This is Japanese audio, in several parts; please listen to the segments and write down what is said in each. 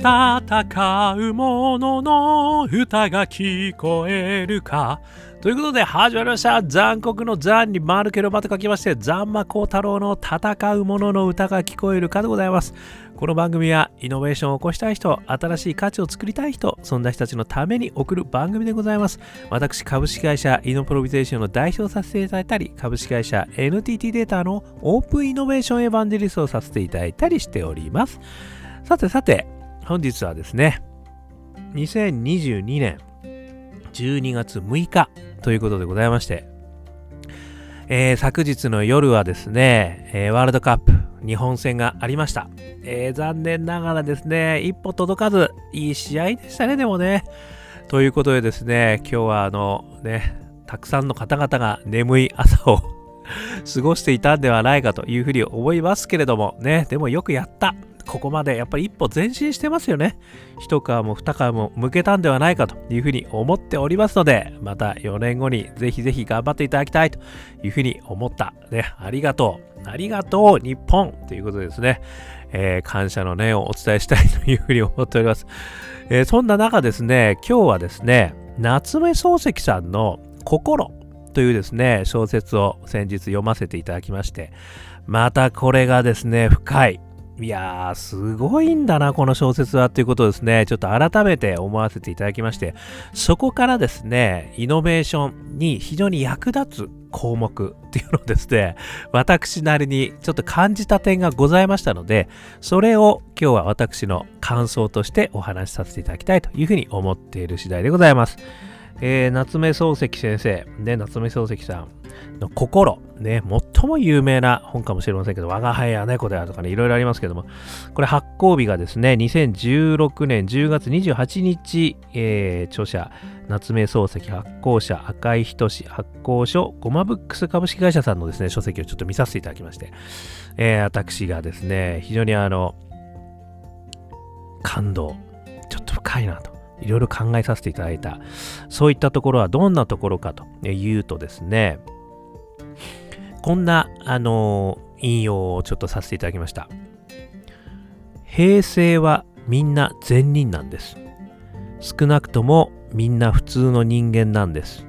戦う者の歌が聞こえるか？ということで始まりました。残酷の残に丸けろばと書きまして、ザンマコウタロウの戦う者の歌が聞こえるかでございます。この番組はイノベーションを起こしたい人、新しい価値を作りたい人、そんな人たちのために送る番組でございます。私、株式会社イノプロビゼーションの代表させていただいたり、株式会社 NTT データのオープンイノベーションエヴァンジェリストをさせていただいたりしております。さてさて、本日はですね、2022年12月6日ということでございまして、えー、昨日の夜はですね、えー、ワールドカップ日本戦がありました、えー、残念ながらですね、一歩届かず、いい試合でしたね、でもね。ということでですね、今日はあのね、たくさんの方々が眠い朝を 過ごしていたんではないかというふうに思いますけれどもね、でもよくやった。ここまでやっぱり一歩前進してますよね。一皮も二皮も向けたんではないかというふうに思っておりますので、また4年後にぜひぜひ頑張っていただきたいというふうに思った。ね、ありがとう。ありがとう、日本ということですね、えー、感謝の念をお伝えしたい というふうに思っております。えー、そんな中ですね、今日はですね、夏目漱石さんの心というですね、小説を先日読ませていただきまして、またこれがですね、深い。いやー、すごいんだな、この小説はということですね、ちょっと改めて思わせていただきまして、そこからですね、イノベーションに非常に役立つ項目っていうのをですね、私なりにちょっと感じた点がございましたので、それを今日は私の感想としてお話しさせていただきたいというふうに思っている次第でございます。えー、夏目漱石先生、ね、夏目漱石さんの心、ね、最も有名な本かもしれませんけど、我が輩や猫であるとかね、いろいろありますけども、これ発行日がですね、2016年10月28日、えー、著者、夏目漱石発行者、赤井仁発行所、ゴマブックス株式会社さんのですね、書籍をちょっと見させていただきまして、えー、私がですね、非常にあの、感動、ちょっと深いなと。いろいろ考えさせていただいた。そういったところはどんなところかというとですね、こんな、あの引用をちょっとさせていただきました。平成はみんな善人なんです。少なくともみんな普通の人間なんです。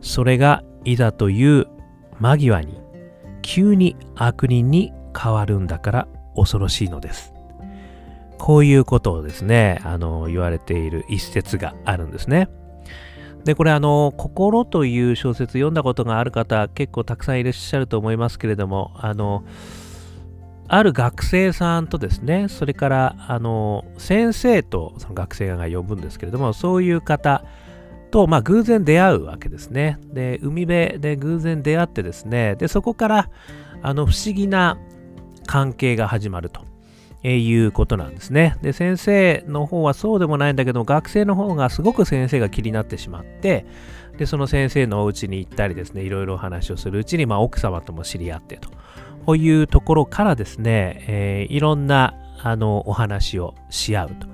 それがいざという間際に急に悪人に変わるんだから恐ろしいのです。こういうことをですね、あの、言われている一節があるんですね。で、これあの、心という小説読んだことがある方結構たくさんいらっしゃると思いますけれども、あの、ある学生さんとですね、それからあの、先生とその学生が呼ぶんですけれども、そういう方と、まあ、偶然出会うわけですね。で、海辺で偶然出会ってですね、で、そこから、あの、不思議な関係が始まると。えいうことなんですね。で、先生の方はそうでもないんだけど、学生の方がすごく先生が気になってしまって、で、その先生のお家に行ったりですね、いろいろお話をするうちに、まあ、奥様とも知り合ってと。こういうところからですね、えー、いろんな、あの、お話をし合うと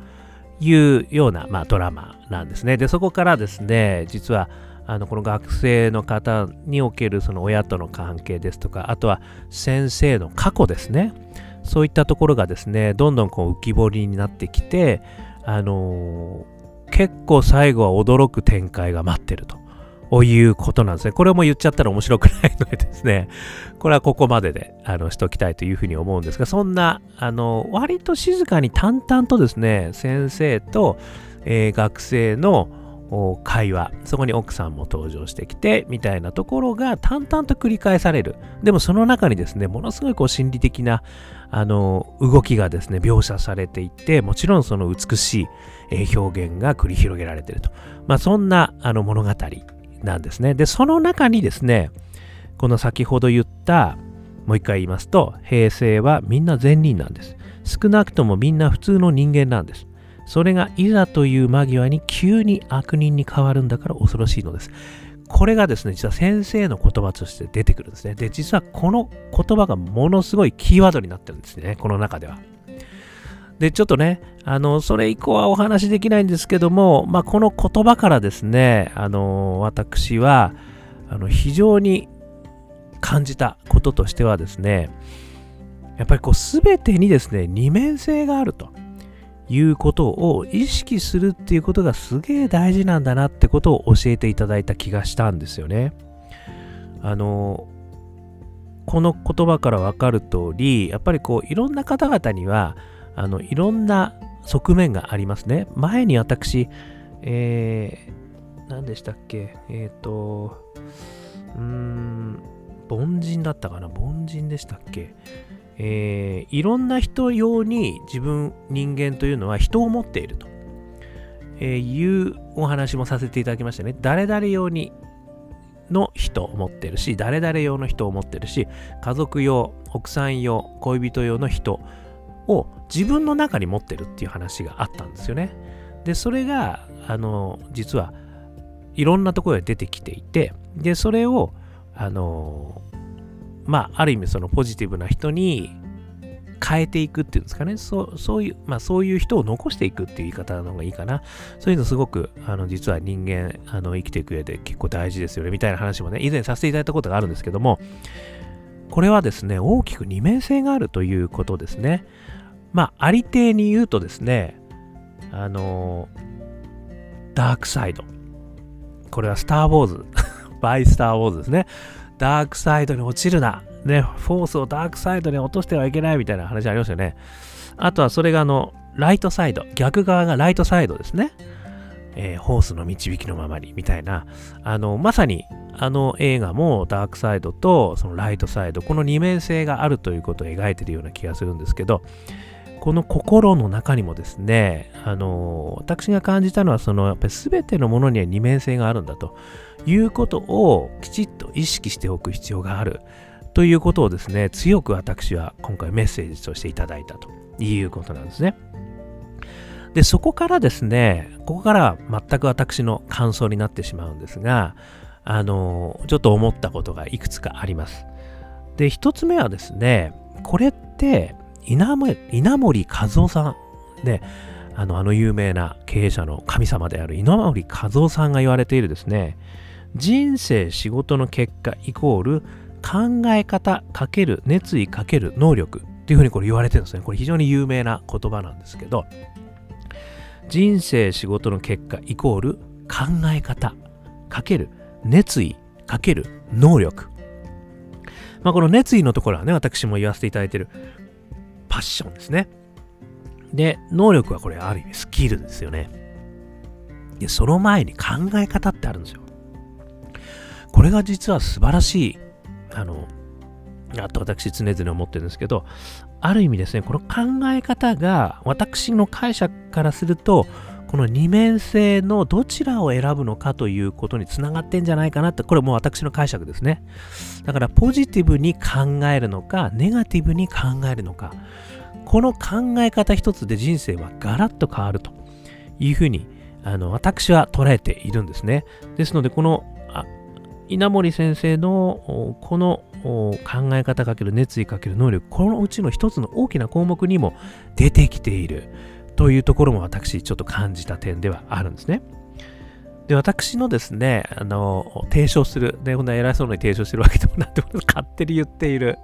いうような、まあ、ドラマなんですね。で、そこからですね、実は、あのこの学生の方におけるその親との関係ですとか、あとは先生の過去ですね。そういったところがですね、どんどんこう浮き彫りになってきて、あのー、結構最後は驚く展開が待ってるということなんですね。これも言っちゃったら面白くないのでですね、これはここまでであのしときたいというふうに思うんですが、そんな、あの、割と静かに淡々とですね、先生と、えー、学生の会話、そこに奥さんも登場してきて、みたいなところが淡々と繰り返される。でもその中にですね、ものすごいこう心理的な、あの、動きがですね、描写されていて、もちろんその美しい表現が繰り広げられていると。まあそんなあの物語なんですね。で、その中にですね、この先ほど言った、もう一回言いますと、平成はみんな善人なんです。少なくともみんな普通の人間なんです。それがいざという間際に急に悪人に変わるんだから恐ろしいのです。これがですね、実は先生の言葉として出てくるんですね。で、実はこの言葉がものすごいキーワードになってるんですね、この中では。で、ちょっとね、あの、それ以降はお話できないんですけども、まあ、この言葉からですね、あの、私は、あの、非常に感じたこととしてはですね、やっぱりこう、すべてにですね、二面性があると。いうことを意識するっていうことがすげえ大事なんだなってことを教えていただいた気がしたんですよね。あの、この言葉からわかる通り、やっぱりこういろんな方々には、あの、いろんな側面がありますね。前に私、えー、何でしたっけ？えっ、ー、と、うーん、凡人だったかな？凡人でしたっけ？えー、いろんな人用に自分、人間というのは人を持っていると、えいうお話もさせていただきましたね。誰々用にの人を持ってるし、誰々用の人を持ってるし、家族用、奥さん用、恋人用の人を自分の中に持ってるっていう話があったんですよね。で、それが、あの、実はいろんなところで出てきていて、で、それを、あの、まあ、ある意味そのポジティブな人に変えていくっていうんですかね。そうそういう、まあそういう人を残していくっていう言い方の方がいいかな。そういうのすごく、あの、実は人間、あの、生きていく上で結構大事ですよね、みたいな話もね、以前させていただいたことがあるんですけども、これはですね、大きく二面性があるということですね。まあ、ありていに言うとですね、あの、ダークサイド。これはスター・ウォーズ。バイ・スター・ウォーズですね。ダークサイドに落ちるな。ね、フォースをダークサイドに落としてはいけないみたいな話ありますよね。あとはそれがあの、ライトサイド。逆側がライトサイドですね。えー、ホースの導きのままにみたいな。あの、まさにあの映画もダークサイドとそのライトサイド、この二面性があるということを描いているような気がするんですけど、この心の中にもですね、あの、私が感じたのは、その、やっぱり全てのものには二面性があるんだということをきちっと意識しておく必要がある。ということをですね、強く私は今回メッセージとしていただいたということなんですね。で、そこからですね、ここから全く私の感想になってしまうんですが、あの、ちょっと思ったことがいくつかあります。で、一つ目はですね、これって稲森和夫さんで、あの、あの有名な経営者の神様である稲森和夫さんが言われているですね、人生仕事の結果イコール考え方かける熱意かける能力っていうふうにこれ言われてるんですね。これ非常に有名な言葉なんですけど、人生仕事の結果イコール考え方かける熱意かける能力。まあ、この熱意のところはね、私も言わせていただいてるパッションですね。で、能力はこれある意味スキルですよね。で、その前に考え方ってあるんですよ。これが実は素晴らしい、あの、あと私常々思ってるんですけど、ある意味ですね、この考え方が私の解釈からすると、この二面性のどちらを選ぶのかということにつながってんじゃないかなって、これもう私の解釈ですね。だからポジティブに考えるのか、ネガティブに考えるのか、この考え方一つで人生はガラッと変わるというふうに、あの、私は捉えているんですね。ですので、この、稲森先生のこの考え方かける熱意かける能力、このうちの一つの大きな項目にも出てきている。というところも私ちょっと感じた点ではあるんですね。で、私のですね、あの、提唱する、ね、こんな偉そうに提唱してるわけでもなくて、勝手に言っている、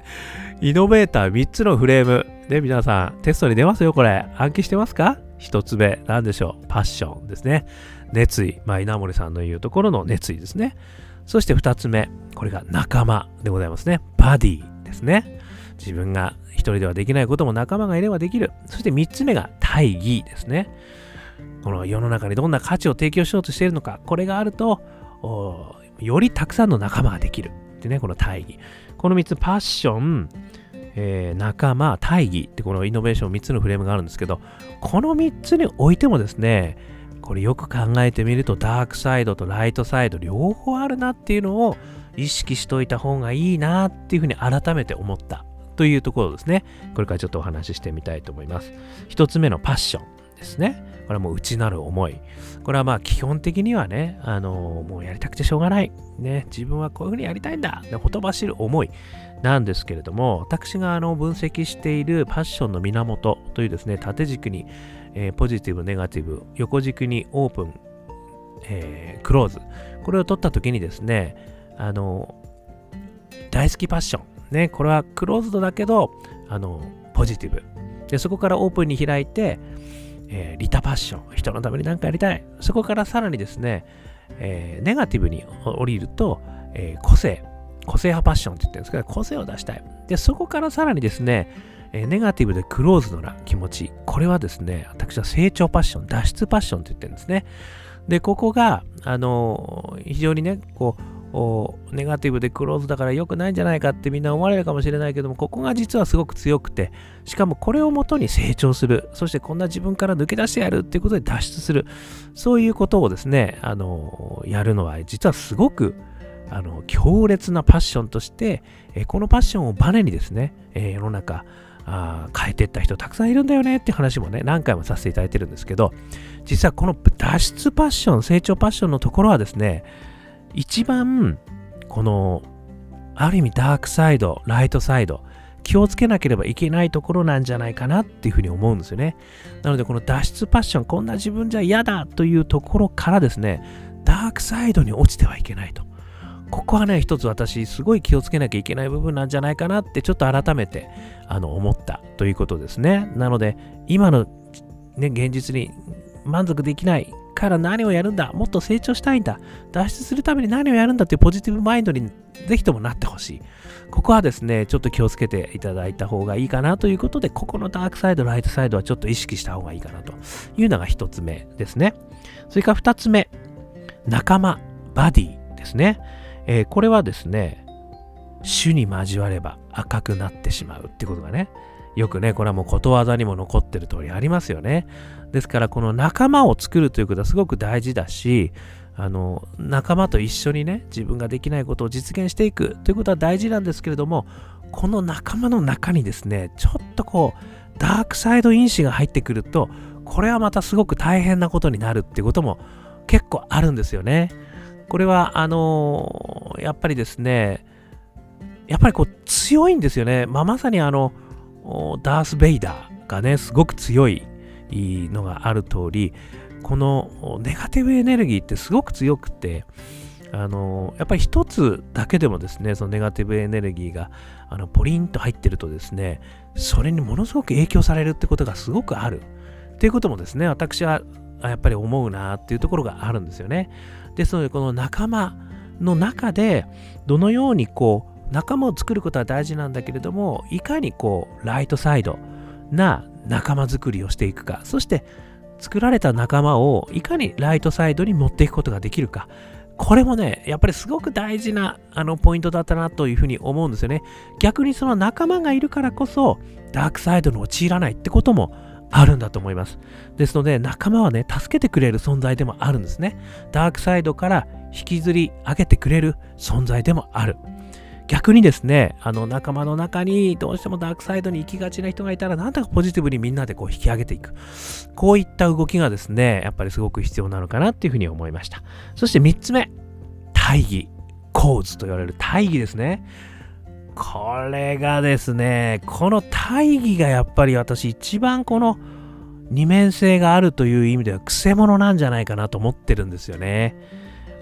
イノベーター3つのフレーム。ね、皆さん、テストに出ますよ、これ。暗記してますか ?1 つ目、何でしょう？パッションですね。熱意。まあ、稲森さんの言うところの熱意ですね。そして2つ目、これが仲間でございますね。バディですね。自分が一人ではできないことも仲間がいればできる。そして三つ目が大義ですね。この世の中にどんな価値を提供しようとしているのか、これがあると、よりたくさんの仲間ができる。ってね、この大義。この三つ、パッション、えー、仲間、大義ってこのイノベーション3つのフレームがあるんですけど、この3つにおいてもですね、これよく考えてみるとダークサイドとライトサイド両方あるなっていうのを意識しといた方がいいなっていうふうに改めて思ったというところですね。これからちょっとお話ししてみたいと思います。一つ目のパッションですね。これはもう内なる思い。これはまあ基本的にはね、あのー、もうやりたくてしょうがない。ね、自分はこういうふうにやりたいんだ。でほとばしる思いなんですけれども、私があの分析しているパッションの源というですね、縦軸に、えー、ポジティブ、ネガティブ、横軸にオープン、えー、クローズ。これを取った時にですね、あの大好きパッション。ね、これはクローズドだけど、あの、ポジティブ。で、そこからオープンに開いて、えー、リタパッション、人のために何かやりたい。そこからさらにですね、えー、ネガティブに降りると、えー、個性、個性派パッションって言ってるんですけど、個性を出したい。で、そこからさらにですね、えネガティブでクローズドな気持ち。これはですね、私は成長パッション、脱出パッションって言ってるんですね。で、ここが、あの非常にね、こう、ネガティブでクローズだから良くないんじゃないかってみんな思われるかもしれないけども、ここが実はすごく強くて、しかもこれをもとに成長する、そしてこんな自分から抜け出してやるっていうことで脱出する、そういうことをですね、あのやるのは実はすごくあの強烈なパッションとして、このパッションをバネにですね、世の中あ変えていった人たくさんいるんだよねって話もね何回もさせていただいてるんですけど実はこの脱出パッション成長パッションのところはですね一番このある意味ダークサイドライトサイド気をつけなければいけないところなんじゃないかなっていうふうに思うんですよねなのでこの脱出パッションこんな自分じゃ嫌だというところからですねダークサイドに落ちてはいけないとここはね、一つ私、すごい気をつけなきゃいけない部分なんじゃないかなって、ちょっと改めてあの思ったということですね。なので、今の、ね、現実に満足できないから何をやるんだ？もっと成長したいんだ脱出するために何をやるんだっていうポジティブマインドにぜひともなってほしい。ここはですね、ちょっと気をつけていただいた方がいいかなということで、ここのダークサイド、ライトサイドはちょっと意識した方がいいかなというのが一つ目ですね。それから二つ目、仲間、バディですね。えー、これはですね、主に交われば赤くなってしまうってことがね、よくね、これはもうことわざにも残ってる通りありますよね。ですから、この仲間を作るということはすごく大事だし、あの、仲間と一緒にね、自分ができないことを実現していくということは大事なんですけれども、この仲間の中にですね、ちょっとこう、ダークサイド因子が入ってくると、これはまたすごく大変なことになるっていうことも結構あるんですよね。これは、あのー、やっぱりですね、やっぱりこう強いんですよね。まあ、まさにあの、ダース・ベイダーがね、すごく強いのがある通り、このネガティブエネルギーってすごく強くて、あのやっぱり一つだけでもですね、そのネガティブエネルギーがあのポリンと入ってるとですね、それにものすごく影響されるってことがすごくある。っていうこともですね、私はやっぱり思うなっていうところがあるんですよね。ですので、この仲間の中で、どのようにこう、仲間を作ることは大事なんだけれども、いかにこう、ライトサイドな仲間作りをしていくか、そして作られた仲間をいかにライトサイドに持っていくことができるか、これもね、やっぱりすごく大事なあのポイントだったなというふうに思うんですよね。逆にその仲間がいるからこそ、ダークサイドに陥らないってこともあるんだと思います。ですので、仲間はね、助けてくれる存在でもあるんですね。ダークサイドから引きずり上げてくれる存在でもある。逆にですね、あの仲間の中にどうしてもダークサイドに行きがちな人がいたら、なんだかポジティブにみんなでこう引き上げていく。こういった動きがですね、やっぱりすごく必要なのかなっていうふうに思いました。そして3つ目、大義、構図と言われる大義ですね。これがですね、この大義がやっぱり私一番この二面性があるという意味ではくせ者なんじゃないかなと思ってるんですよね。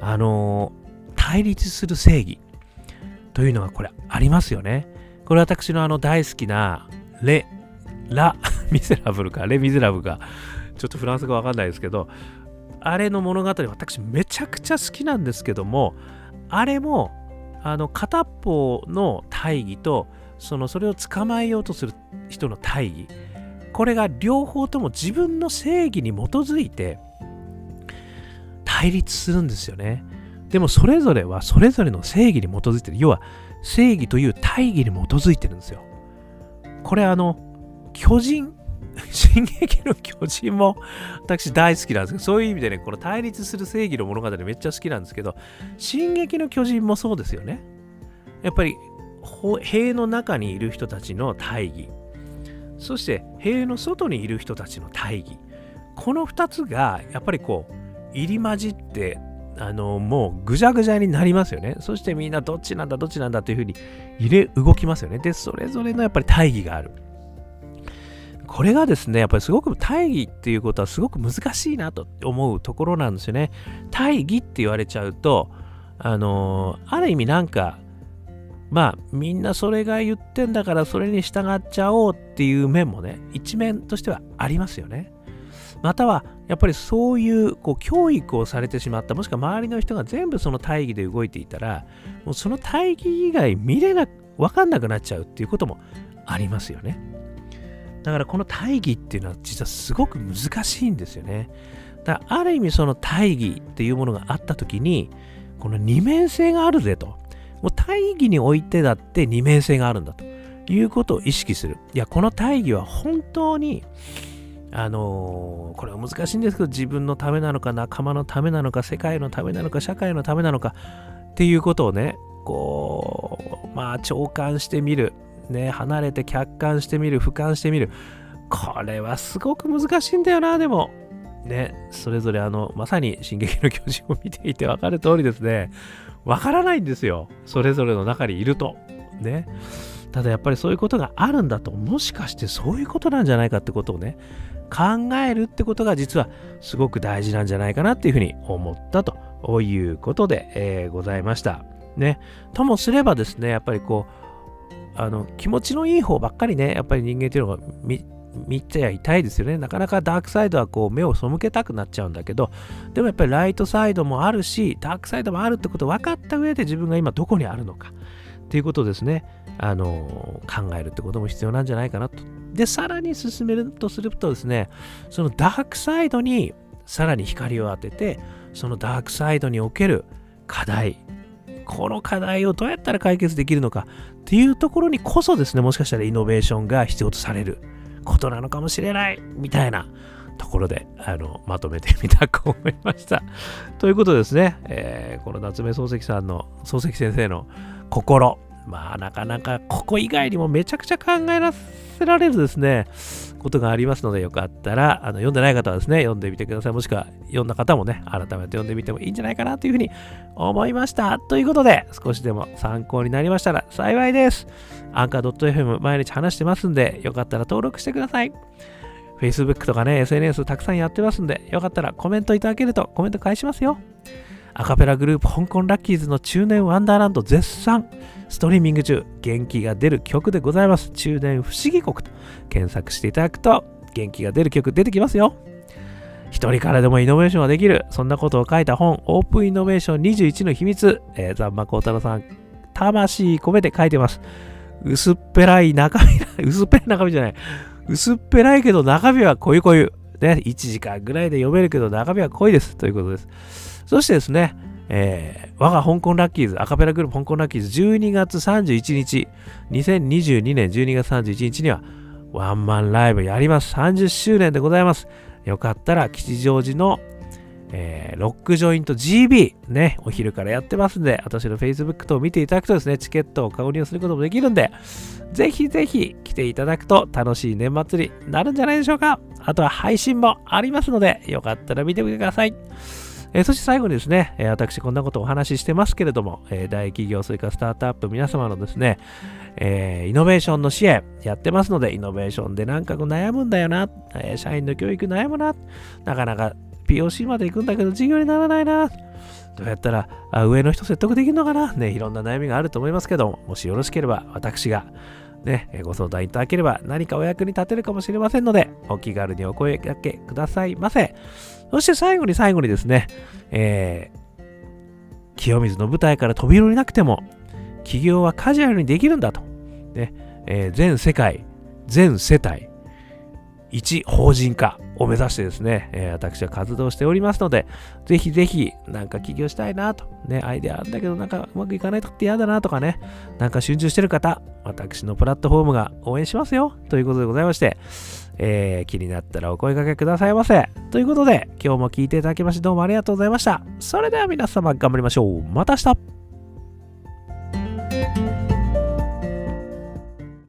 あの、対立する正義というのがこれありますよね。これ私のあの大好きなレ、ラ・ ミゼラブルか、レ・ミゼラブルか、ちょっとフランス語わかんないですけど、あれの物語私めちゃくちゃ好きなんですけども、あれもあの片方の大義とそのそれを捕まえようとする人の大義これが両方とも自分の正義に基づいて対立するんですよね。でもそれぞれはそれぞれの正義に基づいてる。要は正義という大義に基づいてるんですよ。これあの巨人 進撃の巨人も私大好きなんですけど、そういう意味でね、この対立する正義の物語めっちゃ好きなんですけど、進撃の巨人もそうですよね。やっぱり、塀の中にいる人たちの大義、そして塀の外にいる人たちの大義、この2つがやっぱりこう、入り混じって、あのもうぐじゃぐじゃになりますよね。そしてみんなどっちなんだどっちなんだというふうに入れ動きますよね。で、それぞれのやっぱり大義がある。これがですね、やっぱりすごく大義っていうことはすごく難しいなと思うところなんですよね。大義って言われちゃうと、あのある意味なんか、まあみんなそれが言ってんだからそれに従っちゃおうっていう面もね、一面としてはありますよね。またはやっぱりそういうこう教育をされてしまったもしくは周りの人が全部その大義で動いていたらもうその大義以外見れな分かんなくなっちゃうっていうこともありますよね。だからこの大義っていうのは実はすごく難しいんですよね。だからある意味その大義っていうものがあった時にこの二面性があるぜと。もう大義においてだって二面性があるんだということを意識する。いやこの大義は本当にあのー、これは難しいんですけど自分のためなのか仲間のためなのか世界のためなのか社会のためなのかっていうことをねこうまあ長官してみるね離れて客観してみる俯瞰してみる。これはすごく難しいんだよなでも。ねそれぞれあのまさに「進撃の巨人」を見ていて分かる通りですね。わからないんですよ。それぞれの中にいると。ね。ただやっぱりそういうことがあるんだともしかしてそういうことなんじゃないかってことをね考えるってことが実はすごく大事なんじゃないかなっていうふうに思ったということで、えー、ございました。ね。ともすればですね、やっぱりこう、あの気持ちのいい方ばっかりね、やっぱり人間っていうのが見見てはいたいですよね。なかなかダークサイドはこう目を背けたくなっちゃうんだけど、でもやっぱりライトサイドもあるし、ダークサイドもあるってことを分かった上で自分が今どこにあるのかっていうことをですね、あの考えるってことも必要なんじゃないかなとで、さらに進めるとするとですね、そのダークサイドにさらに光を当てて、そのダークサイドにおける課題、この課題をどうやったら解決できるのかっていうところにこそですね、もしかしたらイノベーションが必要とされることなのかもしれないみたいなところであのまとめてみたく思いました。ということですね、えー、この夏目漱石さんの、漱石先生の心、まあなかなかここ以外にもめちゃくちゃ考えらせられるですね、ことがありますので、よかったら、あの読んでない方はですね、読んでみてください。もしくは読んだ方もね、改めて読んでみてもいいんじゃないかなというふうに思いました。ということで、少しでも参考になりましたら幸いです。アンカー .fm 毎日話してますんで、よかったら登録してください。Facebook とかね、SNS たくさんやってますんで、よかったらコメントいただけるとコメント返しますよ。アカペラグループ香港ラッキーズの中年ワンダーランド絶賛。ストリーミング中元気が出る曲でございます。中年不思議国と検索していただくと元気が出る曲出てきますよ。一人からでもイノベーションができる。そんなことを書いた本オープンイノベーション21の秘密、えー、ザンマコウタロさん魂込めて書いてます。薄っぺらい中身 薄っぺらい中身じゃない。薄っぺらいけど中身は濃い濃い。ね1時間ぐらいで読めるけど中身は濃いです。ということです。そしてですね、えー、我が香港ラッキーズ、アカペラグループ香港ラッキーズ12月31日、2022年12月31日にはワンマンライブやります。30周年でございます。よかったら吉祥寺の、えー、ロックジョイント GB ね、お昼からやってますんで、私の Facebook 等を見ていただくとですね、チケットを購入することもできるんで、ぜひぜひ来ていただくと楽しい年末になるんじゃないでしょうか。あとは配信もありますので、よかったら見てみてください。えー、そして最後にですね、えー、私こんなことをお話ししてますけれども、えー、大企業、それからスタートアップ皆様のですね、えイノベーションの支援やってますので、イノベーションでなんか悩むんだよな、え社員の教育悩むな、なかなか POC まで行くんだけど授業にならないな、どうやったら上の人説得できるのかなね、いろんな悩みがあると思いますけども、もしよろしければ私がね、ご相談いただければ何かお役に立てるかもしれませんので、お気軽にお声掛けくださいませ。そして最後に最後にですね、えー、清水の舞台から飛び降りなくても、起業はカジュアルにできるんだと。ねえー、全世界、全世帯、一法人化を目指してですね、えー、私は活動しておりますので、ぜひぜひ、なんか起業したいなと、ね、アイデアあるんだけど、なんかうまくいかないとって嫌だなとかね、なんか集中してる方、私のプラットフォームが応援しますよということでございまして、えー、気になったらお声掛けくださいませ。ということで、今日も聞いていただきましてどうもありがとうございました。それでは皆様頑張りましょう。また明日